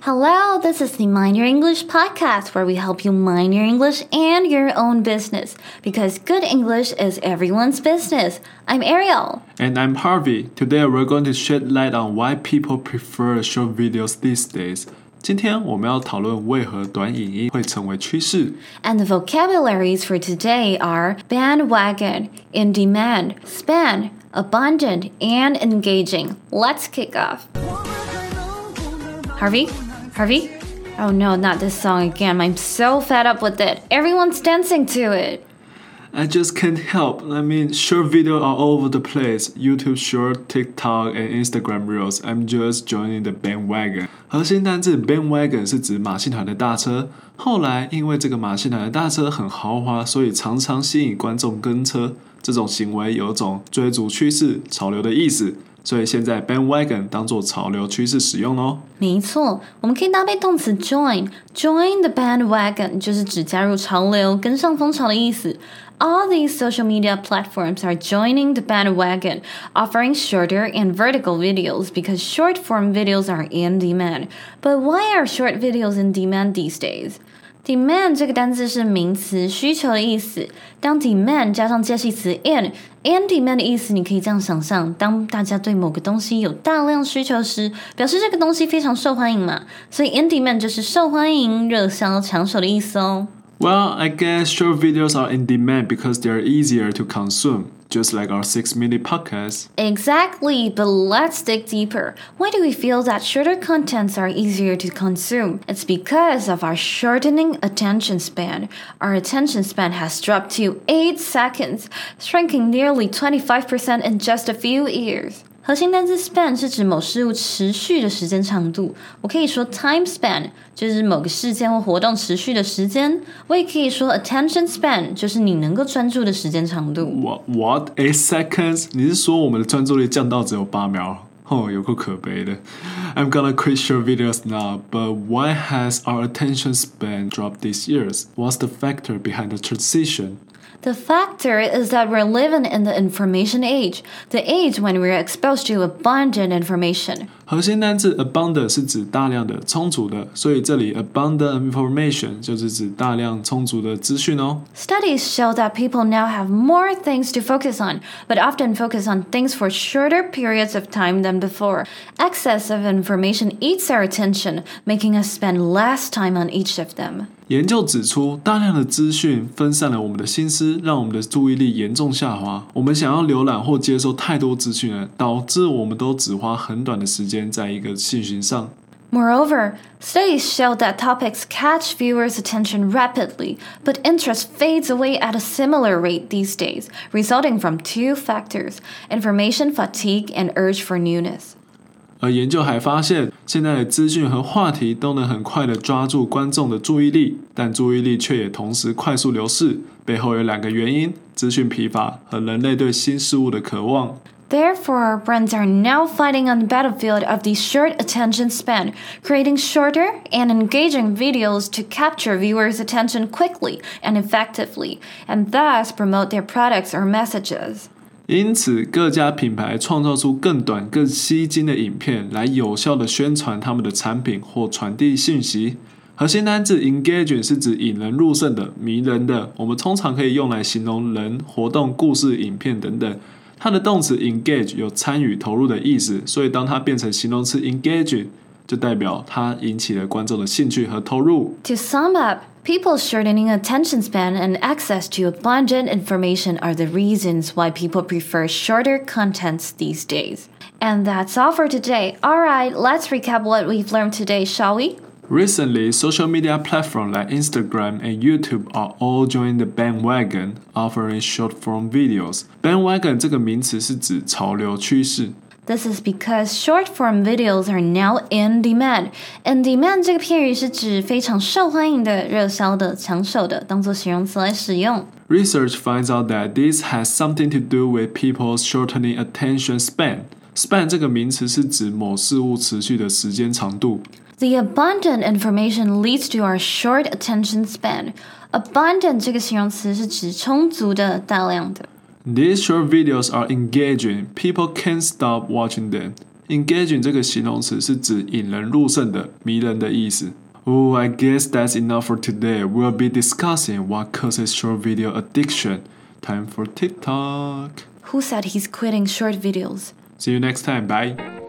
Hello, this is the Mind Your English podcast where we help you mind your English and your own business because good English is everyone's business. I'm Ariel. And I'm Harvey. Today we're going to shed light on why people prefer short videos these days. 今天我们要讨论为何短影音会成为趋势。 And the vocabularies for today are bandwagon, in demand, span, abundant, and engaging. Let's kick off. Harvey? Harvey? Oh no, not this song again. I'm so fed up with it. Everyone's dancing to it. I just can't help. I mean, short video are all over the place. YouTube Short, TikTok, and Instagram Reels. I'm just joining the bandwagon. 核心单字 bandwagon 是指马戏团的大车。后来因为这个马戏团的大车很豪华，所以常常吸引观众跟车。这种行为有种追逐趋势、潮流的意思， 所以现在 bandwagon 当做潮流趋势使用哦。没错，我们可以搭配动词 join。join the bandwagon 就是指加入潮流、跟上风潮的意思。All these social media platforms are joining the bandwagon, offering shorter and vertical videos because short form videos are in demand. But why are short videos in demand these days? Demand 这个单字是名词，需求的意思。当 demand 加上介系词 in，in demand 的意思，你可以这样想象：当大家对某个东西有大量需求时，表示这个东西非常受欢迎嘛。所以 in demand 就是受欢迎、热销、抢手的意思哦。Well, I guess short videos are in demand because they're easier to consume, just like our 6 minute podcast. Exactly, but let's dig deeper. Why do we feel that shorter contents are easier to consume? It's because of our shortening attention span. Our attention span has dropped to 8 seconds, shrinking nearly 25% in just a few years. 核心单词 span 是指某事物持续的时间长度。我可以说 time span 就是某个事件或活动持续的时间。我也可以说 attention span 就是你能够专注的时间长度。 What? What? Eight seconds? 你是说我们的专注力降到只有八秒？哦，有够可悲的。I'm gonna quit short videos now, but why has our attention span dropped these years? What's the factor behind the transition? The factor is that we're living in the information age, the age when we're exposed to abundant information. 核心单字 abundant 是指大量的、充足的，所以这里 abundant information 就是指大量充足的资讯哦。 Studies show that people now have more things to focus on, but often focus on things for shorter periods of time than before. Excess of information eats our attention, making us spend less time on each of them. 研究指出，大量的资讯分散了我们的心思，让我们的注意力严重下滑。我们想要浏览或接收太多资讯了，导致我们都只花很短的时间 在一个信息上。 Moreover, studies show that topics catch viewers' attention rapidly, but interest fades away at a similar rate these days, resulting from two factors information fatigue and urge for newness. 而研究还发现，现在的资讯和话题都能很快的抓住观众的注意力，但注意力却也同时快速流逝。背后有两个原因：资讯疲乏和人类对新事物的渴望。 Therefore, brands are now fighting on the battlefield of the short attention span, creating shorter and engaging videos to capture viewers' attention quickly and effectively, and thus promote their products or messages. 因此，各家品牌创造出更短、更吸睛的影片，来有效的宣传他们的产品或传递信息。核心单字 engaging 是指引人入胜的、迷人的，我们通常可以用来形容人、活动、故事、影片等等。 它的动词 engage 有参与、投入的意思，所以当它变成形容词 engaging，就代表它引起了观众的兴趣和投入。 To sum up, people's shortening attention span and access to abundant information are the reasons why people prefer shorter contents these days. And that's all for today. Alright, let's recap what we've learned today, shall we? Recently, social media platforms like Instagram and YouTube are all joining the bandwagon, offering short-form videos. Bandwagon 这个名词是指潮流趋势。 This is because short form videos are now in demand. In demand 这个片语是指非常受欢迎的、热销的、抢手的，当做形容词来使用。 Research finds out that this has something to do with people's shortening attention span. Span 这个名词是指某事物持续的时间长度。 The abundant information leads to our short attention span. Abundant 这个形容词是指充足的、大量的。 These short videos are engaging. People can't stop watching them. engaging 这个形容词是指引人入胜的、迷人的意思。Oh, I guess that's enough for today. We'll be discussing what causes short video addiction. Time for TikTok. Who said he's quitting short videos? See you next time. Bye.